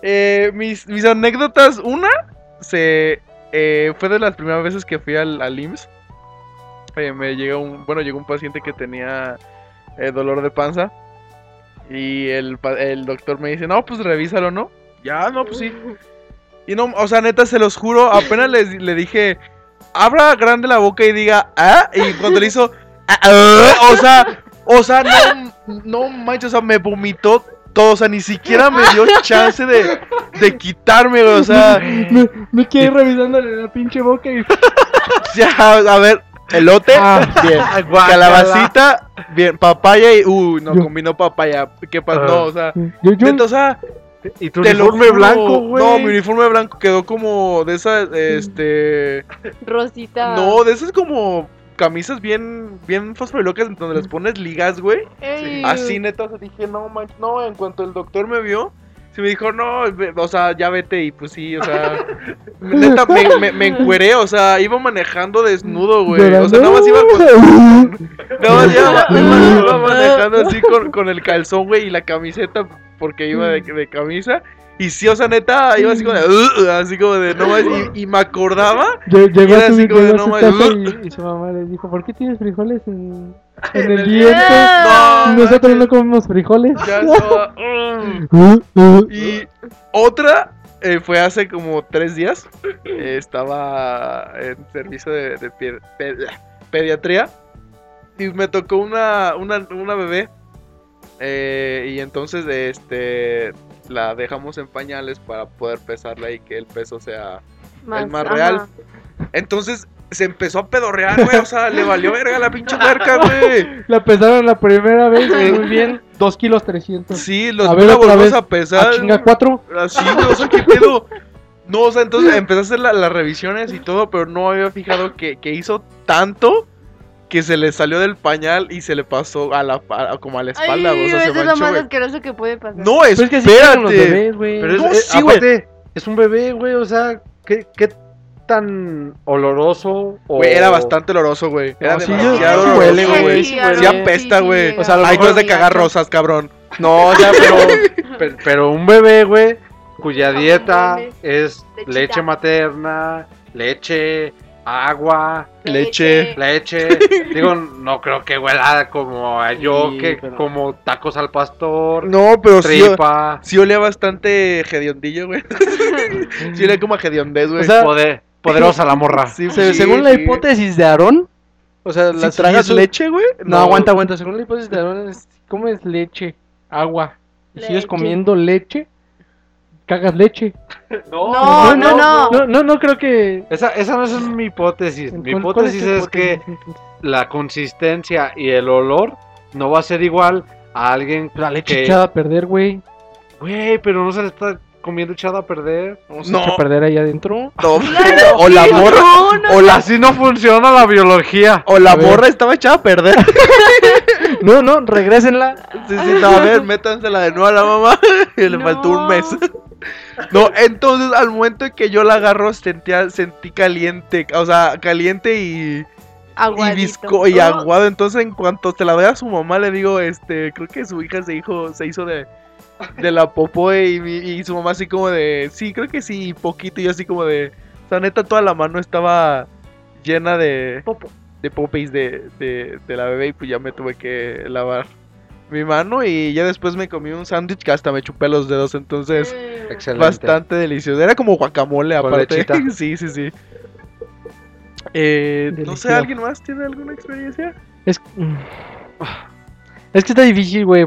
Eh, mis, mis anécdotas, una, se eh, fue de las primeras veces que fui al, al IMSS. Eh, me llegó un, bueno, llegó un paciente que tenía eh, dolor de panza. Y el, el doctor me dice, no, pues revísalo, ¿no? Ya, no, pues sí. Y no, o sea, neta, se los juro, apenas les- le dije, abra grande la boca y diga, ah, y cuando le hizo, "Ah, ah", o sea, o sea, no, no manches, o sea, me vomitó todo, o sea, ni siquiera me dio chance de, de quitarme, güey, o sea, Me, me quedé revisándole la pinche boca y. ya, a ver, elote, Ah. bien, calabacita, bien, papaya y, uy, no, Yo- combinó papaya, ¿qué pasó? No, o sea, Yo, yo, o sea, Y tu uniforme blanco, güey. No, mi uniforme blanco quedó como de esas, este... Rosita. No, de esas como camisas bien, bien fosforilocas donde les pones ligas, güey. Ey. Así, neta, o sea, dije, no, man, no, en cuanto el doctor me vio, se me dijo, no, o sea, ya vete, y pues sí, o sea, neta, me, me, me encueré, o sea, iba manejando desnudo, güey, o sea, nada más iba con, nada más iba, iba- iba manejando así con, con el calzón, güey, y la camiseta, porque iba de, de camisa, y sí, o sea, neta, iba así como de, "Ugh", así como de, no más, y, y me acordaba Lle- Llegó Era así como de, no mames. y, y su mamá le dijo, ¿por qué tienes frijoles en, el diente? No, Nosotros no comemos frijoles. ya estaba, "Ugh". Uh, uh. Y otra eh, fue hace como tres días. Eh, estaba en servicio de, pediatría. Y me tocó una, una, una bebé. eh, y entonces este la dejamos en pañales para poder pesarla y que el peso sea. el más ajá. real. Entonces se empezó a pedorrear, güey. O sea, le valió verga la pinche huerca, güey. La pesaron la primera vez, muy bien. 2 kilos 300. Sí, los A ver, la vez. a pesar. chinga, 4. Así, o sea, ¿qué pedo? No, o sea, entonces empecé a hacer la- las revisiones y todo, pero no había fijado que, que hizo tanto que se le salió del pañal y se le pasó a la a- como a la espalda, Ay, o sea, se eso es lo manchó, más güey. asqueroso que puede pasar. No, Pero es que los espérate. bebés, güey. Pero es, No, es- sí, güey. aparte, es un bebé, güey, o sea, ¿qué, qué tan oloroso? O... Güey, era bastante oloroso, güey. Era No, sí, demasiado sí oloroso, huele, güey. Sí, sí sí apesta, güey. O sea, a lo Ay, no mejor es de sí, cagar rosas, cabrón. No, o sea, pero. Pero, pero un bebé, güey, cuya No dieta es leche materna, leche, agua, Leche. leche. Digo, no creo que huela como a yo, Sí, que pero- como tacos al pastor, No, pero sí, tripa, sí olía bastante hediondillo, güey. sí olía como a hediondez, güey. O sea, poder- poderosa la morra. Sí, Se- sí, según la sí. hipótesis de Aarón, o sea, Si las tragas si- leche, güey. No, aguanta, aguanta. Según la hipótesis de Aarón, es, comes leche, agua. Y sigues comiendo leche, cagas leche. No, no, no. No, no, no creo que. Esa, esa no es mi hipótesis. Mi ¿Cuál- cuál hipótesis es que la consistencia y el olor no va a ser igual a alguien La leche que... echada a perder, güey. Güey, pero no se le está comiendo echado a perder. Vamos No. a echar a perder ahí adentro. No, o la morra, No, no, O la, así no funciona la biología. o la morra estaba echada a perder. No, no, regrésenla. Sí, sí, no, a ver, métansela de nuevo a la mamá. Y le faltó un No. mes. No, entonces al momento en que yo la agarro sentía, sentí caliente, o sea, caliente y, y Aguadito. visco y Oh, aguado. Entonces en cuanto se la doy a su mamá le digo, este, creo que su hija se hizo, se hizo de, de la popó y, y su mamá así como de, sí, creo que sí, poquito. Y yo así como de, o sea, neta toda la mano estaba llena de, Popo. de popis de, de, de la bebé y pues ya me tuve que lavar mi mano y ya después me comí un sándwich que hasta me chupé los dedos, entonces mm, Excelente. bastante delicioso. Era como guacamole Con aparte. lechita. sí, sí, sí. Eh, no sé. ¿alguien más tiene alguna experiencia? Es, mm, es que está difícil, güey.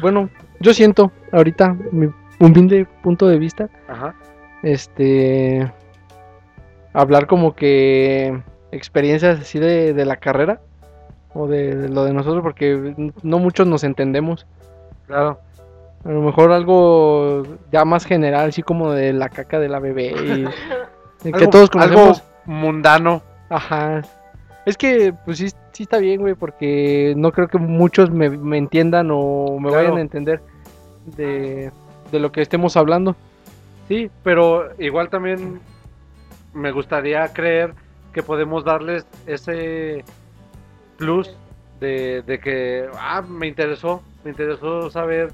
Bueno, yo siento ahorita mi humilde punto de vista, Ajá. este, hablar como que experiencias así de, de la carrera o de, lo de nosotros, porque no muchos nos entendemos. Claro. A lo mejor algo ya más general, así como de la caca de la bebé y que Algo- todos conocemos. Algo mundano. Ajá. Es que, pues sí, sí está bien, güey, porque no creo que muchos me, me entiendan o me Claro. vayan a entender de, de lo que estemos hablando. Sí, pero igual también me gustaría creer que podemos darles ese plus de, de que, ah, me interesó, me interesó saber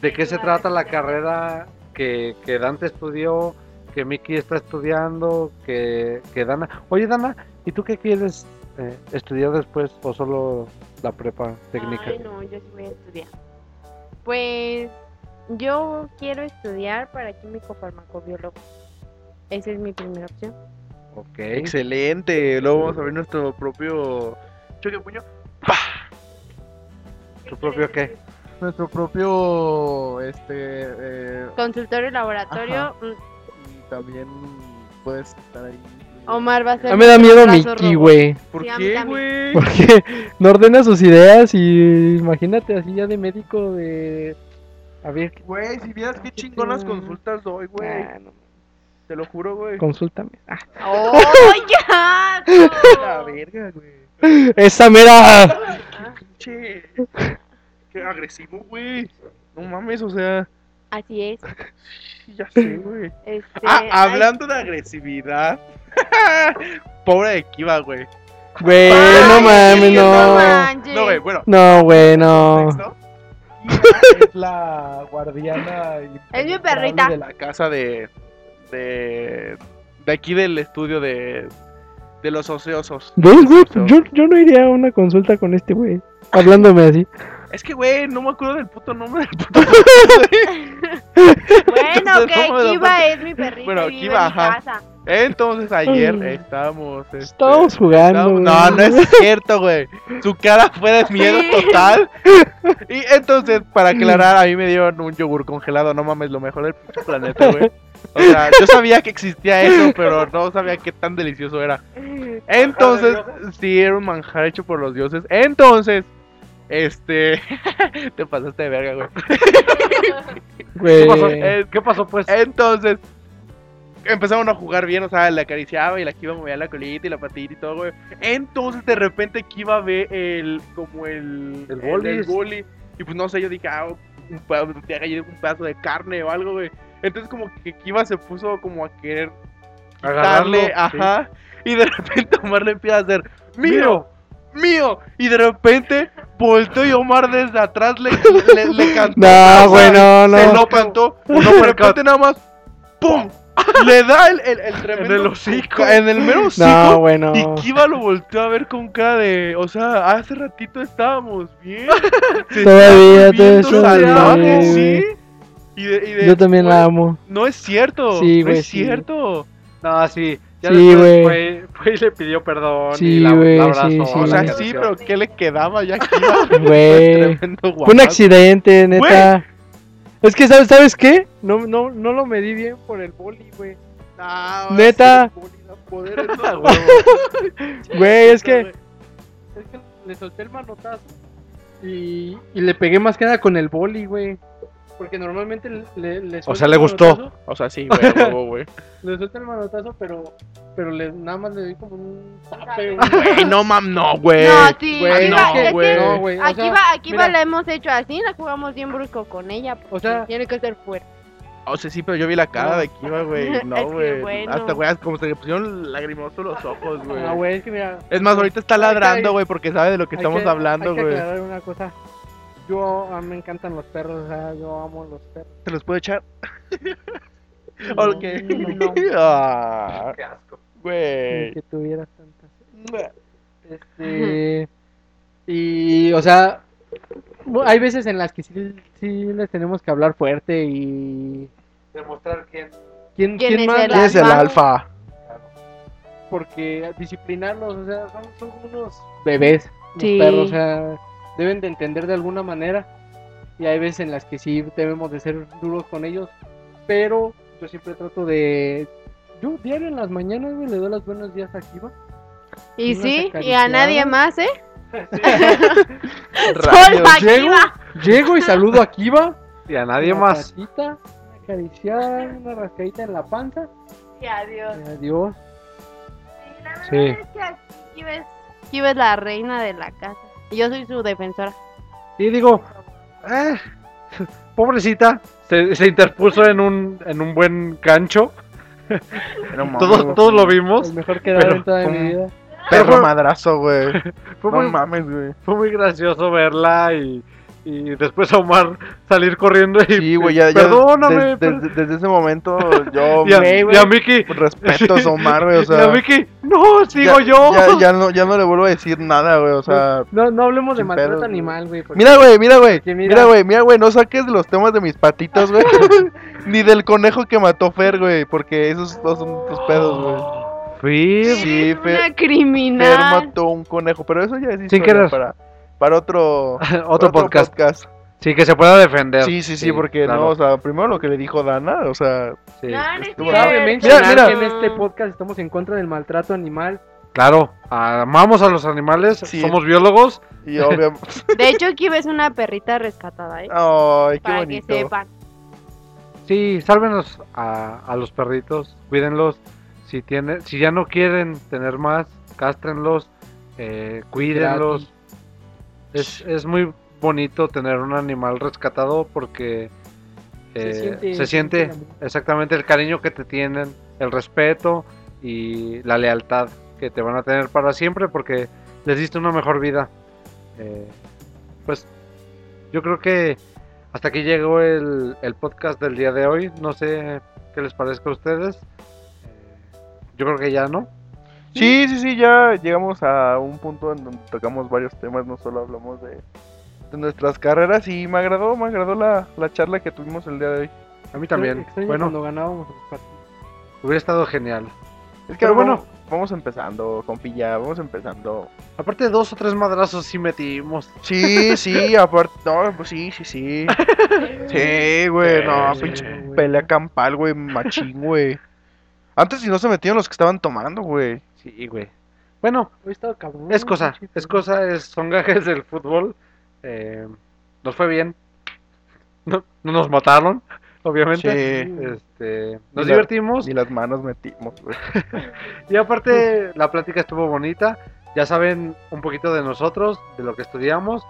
de qué se trata la carrera que, que Dante estudió, que Miki está estudiando, que, que Dana... Oye, Dana, ¿y tú qué quieres eh, estudiar después o solo la prepa técnica? Ay, no, yo sí voy a estudiar. Pues yo quiero estudiar para químico farmacobiólogo. Esa es mi primera opción. Ok. Excelente. Luego vamos a ver nuestro propio choque puño. ¿Tu propio qué? Nuestro propio este eh, Consultorio y laboratorio. Ajá. mm, y también puedes estar ahí. Omar va a ser. A mí me da miedo Mickey, güey. ¿Por Sí, qué, güey? Porque no ordena sus ideas y imagínate así ya de médico de... A ver, Güey, si vieras qué chingonas consultas doy, güey. ah, no, Te lo juro, güey. consúltame. Ah, ¡Oh, ya! La verga, güey. ¡Esa mera! Pinche. Qué agresivo, güey. No mames, o sea. Así es. Ya sé, güey. Este, Ah, ay, hablando de agresividad. Pobre de Kiva, güey. Güey, no mames, no. No, güey, bueno. No, güey, no. es la guardiana Es mi perrita. de la casa de de de aquí del estudio de de los ociosos. Güey, güey, yo, yo no iría a una consulta con este güey. Hablándome así. Es que güey, no me acuerdo del puto nombre del puto. Bueno, que ¿cómo me lo Kiva cuento? es mi perrita Bueno, y vive Kiva, en mi ajá. casa. Entonces ayer estábamos este, Estábamos jugando, estábamos-. No, no es cierto, güey. Su cara fue de miedo total. Y entonces, para aclarar, a mí me dieron un yogur congelado. No mames, lo mejor del pinche planeta, güey. O sea, yo sabía que existía eso, pero no sabía qué tan delicioso era. Entonces, sí, era un manjar hecho por los dioses. Entonces, este. Te pasaste de verga, güey. Güey. ¿Qué pasó? Eh, ¿Qué pasó, pues? Entonces, empezaron a jugar bien, o sea, le acariciaba y la Kiva movía la colita y la patita y todo, güey. Entonces, de repente, Kiva ve el, como el, El bolis. boli. Y pues no sé, yo dije, ah, un, un pedazo de carne o algo, güey. Entonces, como que Kiva se puso como a querer darle, ajá. Y de repente Omar le empieza a hacer, mío, mío. Y de repente volteó y Omar desde atrás le, le, le cantó. No, o sea, güey, no, Se no. lo cantó. Y de repente nada más, ¡pum! Le da el, el, el tremendo. el hocico. En el mero hocico. No, güey, no. Y Kiva lo volteó a ver con cara de. O sea, hace ratito estábamos bien. Se Todavía te salvaje, sí. Y de, y de- Yo también la amo. No es cierto. Sí, no es sí. cierto. No, sí. Ya Sí, después güey. fue, fue y le pidió perdón. Sí, y la, güey, la sí, abrazó. sí. O sea, sí, pero ¿qué le quedaba ya a Kiva? Güey. Tremendo Fue un accidente, neta. Es que, ¿sabes, ¿sabes qué? No, no, no lo medí bien por el boli, güey. Neta. Güey, es que. Es que le solté el manotazo. Y, y le pegué más que nada con el boli, güey. Porque normalmente le, le O suelta sea, le gustó. manotazo, O sea, sí, güey, güey. Le suelta el manotazo, pero, pero le, nada más le doy como un tape. Güey. No mam, no, güey. No, sí, güey, aquí no, güey. No, güey. o Aquí sea, va, aquí mira, va, la hemos hecho así, la jugamos bien brusco con ella. O sea- tiene que ser fuerte. O sea, sí, pero yo vi la cara No. de Kiva, güey. No, güey. bueno. Hasta, güey, como se le pusieron lagrimosos los ojos, güey. Ah, güey, es que mira. Es más, ahorita está ladrando, güey, porque sabe de lo que hay estamos que- hablando, hay que güey. aclarar una cosa. Yo, a mí me encantan los perros, o sea, yo amo los perros. ¿Te los puedo echar? No, Ok. no, no, Ah, Qué asco. güey. que tuvieras tantas. Este. Y, o sea, hay veces en las que sí, sí les tenemos que hablar fuerte y. Demostrar quién. ¿Quién, ¿Quién quién es manda? el ¿Quién es el alfa? Porque disciplinarlos, o sea, son, son como unos bebés, los perros, o sea, deben de entender de alguna manera. Y hay veces en las que sí debemos de ser duros con ellos, pero yo siempre trato de. Yo diario en las mañanas, le doy los buenos días a Kiva. Y sí, y a nadie más, ¿eh? Rayos. A Llego, Kiva. llego y saludo a Kiva. Y a nadie una más. patita, una acariciada, una rascadita en la panza. Y adiós. y adiós. Sí, la verdad Sí. es que aquí Kiva es, Kiva es la reina de la casa. Yo soy su defensora. Y digo, eh, pobrecita, se, se interpuso en un, en un buen gancho. Mames, Todos, lo vimos. El mejor que Pero, en toda mi vida. Perro madrazo, güey. Fue, No muy, mames, güey. fue muy gracioso verla y, y después Omar salir corriendo y Sí, güey, ya, perdóname. des- per- desde, desde ese momento yo y, a, güey. y a Mickey, respeto a Omar, güey, o y a sea. Mickey, no, sigo ya, yo. Ya, ya no, ya no le vuelvo a decir nada, güey, o sea. No, no hablemos de maltrato animal, güey. Mira, güey, mira, güey. Mira- güey, mira, güey, no saques los temas de mis patitas, güey. Ni del conejo que mató Fer, güey, porque esos dos son tus pedos, güey. Fui, Sí, Fer- una Fer criminal. mató un conejo, pero eso ya es Sin historia querer. para, para otro, para otro podcast. Sí, que se pueda defender. Sí, sí, sí, porque claro, no, o sea, primero lo que le dijo Dana, o sea, sí. Estuvo- Cabe mencionar Mira, mira. que en este podcast estamos en contra del maltrato animal. Claro, amamos a los animales, Sí. somos biólogos. y obviamente. De hecho, Kiva es una perrita rescatada, ¿eh? Ay, qué Para que sepan. Sí, sálvenos a, a los perritos, cuídenlos. Si tiene, si ya no quieren tener más, cástrenlos, eh, cuídenlos. Es, es muy bonito tener un animal rescatado porque Se eh, siente- se exactamente el cariño que te tienen, el respeto y la lealtad que te van a tener para siempre porque les diste una mejor vida. Eh, pues yo creo que hasta aquí llegó el, el podcast del día de hoy. No sé qué les parezca a ustedes. Eh, yo creo que ya no. Sí, sí, sí, ya llegamos a un punto en donde tocamos varios temas, no solo hablamos de, de nuestras carreras y me agradó, me agradó la, la charla que tuvimos el día de hoy. A mí también. Extraño Bueno, cuando ganábamos los partidos. hubiera estado genial. Es que Pero bueno, bueno. vamos empezando, compilla, vamos empezando. Aparte, dos o tres madrazos sí metimos. Sí, sí, aparte, no, pues sí, sí, sí. Sí, güey, no, Sí, pinche pelea campal, güey, machín, güey. Antes si no se metieron los que estaban tomando, güey. Sí, güey. Bueno, cabrón. es cosa, es cosa, es, son gajes del fútbol. Eh, nos fue bien. No, no nos mataron, obviamente. Sí. Este, nos Y la- divertimos. Ni las manos metimos, güey. Y aparte, la plática estuvo bonita. Ya saben un poquito de nosotros, de lo que estudiamos.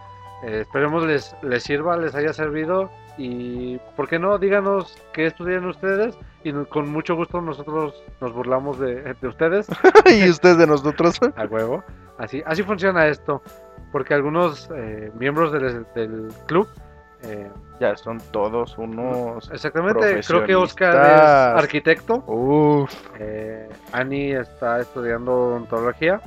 Eh, esperemos les, les sirva, les haya servido. Y, ¿por qué no? Díganos qué estudian ustedes. Y no- con mucho gusto nosotros nos burlamos de, de ustedes. y ustedes de nosotros. A huevo. Así, así funciona esto. Porque algunos eh, miembros del, del club. eh, Ya son todos unos. exactamente, creo que Oscar es arquitecto. Uf. Eh, Ani está estudiando odontología.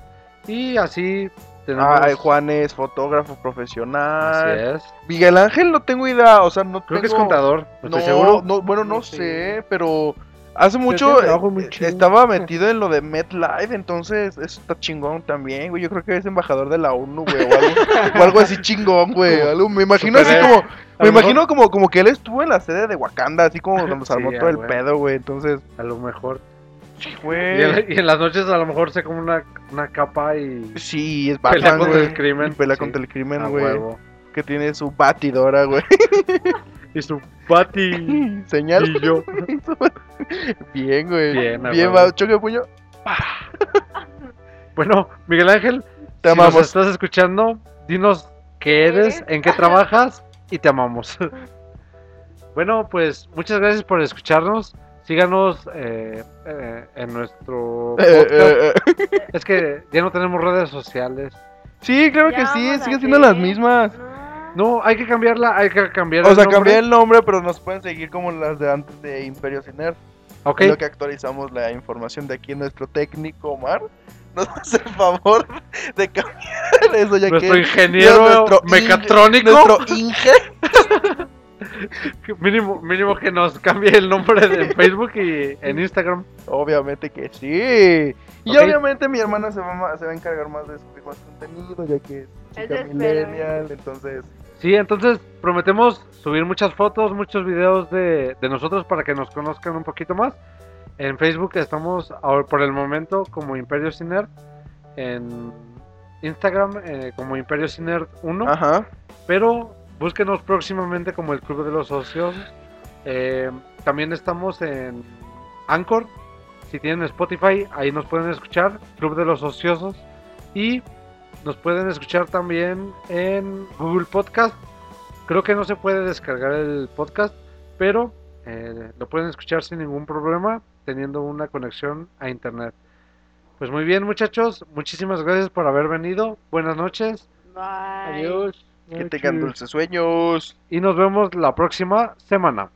Y así tenemos. Ah, Juan es fotógrafo Así profesional. es. Miguel Ángel no tengo idea, o sea, no Creo que es contador. No, estoy seguro. no, bueno, no, No sé, sé. pero hace mucho eh, estaba metido en lo de MetLife, entonces eso está chingón también, güey. Yo creo que es embajador de la ONU, güey, o algo, o algo así chingón, güey. algo- me imagino así como, me imagino como, como que él estuvo en la sede de Wakanda, así como cuando se armó todo el pedo, güey. Entonces, A lo mejor. Y en, y en las noches a lo mejor se come una, una capa y. Sí, es Pelea Batman, contra güey. el crimen, Y Pelea sí. contra el crimen, a güey. Que tiene su batidora, güey. y su Pati Señal. y yo. Bien, güey. Bien, Bien, va, choque de puño. Bueno, Miguel Ángel, Te si nos amamos. estás escuchando, dinos qué eres, eres? en qué trabajas y te amamos. bueno, pues muchas gracias por escucharnos. Síganos eh, eh, en nuestro Eh, podcast. eh, eh. Es que ya no tenemos redes sociales. Sí, claro que sí, vamos a siguen siendo las mismas. No. No, hay que cambiarla, hay que cambiar O el sea, nombre. cambié el nombre, pero nos pueden seguir como las de antes de Imperio Ciner. Ok, lo que actualizamos la información de aquí nuestro técnico Omar. Nos hace el favor de cambiar eso ya nuestro que ingeniero nuestro mecatrónico. nuestro Inge Mínimo, mínimo que nos cambie el nombre de en Facebook y en Instagram. Obviamente que sí. Y obviamente mi hermana se va, se va a encargar más de subir más contenido, ya que es chica millennial, entonces Sí, entonces prometemos subir muchas fotos, muchos videos de, de nosotros para que nos conozcan un poquito más. En Facebook estamos ahora por el momento como Imperio Ciner. En Instagram eh, como Imperio Ciner 1. ajá. Pero búsquenos próximamente como el Club de los Socios. Eh, también estamos en Anchor. Si tienen Spotify, ahí nos pueden escuchar. Club de los Ociosos. Y nos pueden escuchar también en Google Podcast. Creo que no se puede descargar el podcast, pero eh, lo pueden escuchar sin ningún problema teniendo una conexión a internet. Pues muy bien muchachos, muchísimas gracias por haber venido. Buenas noches Bye. Adiós. Que tengan dulces sueños. y nos vemos la próxima semana.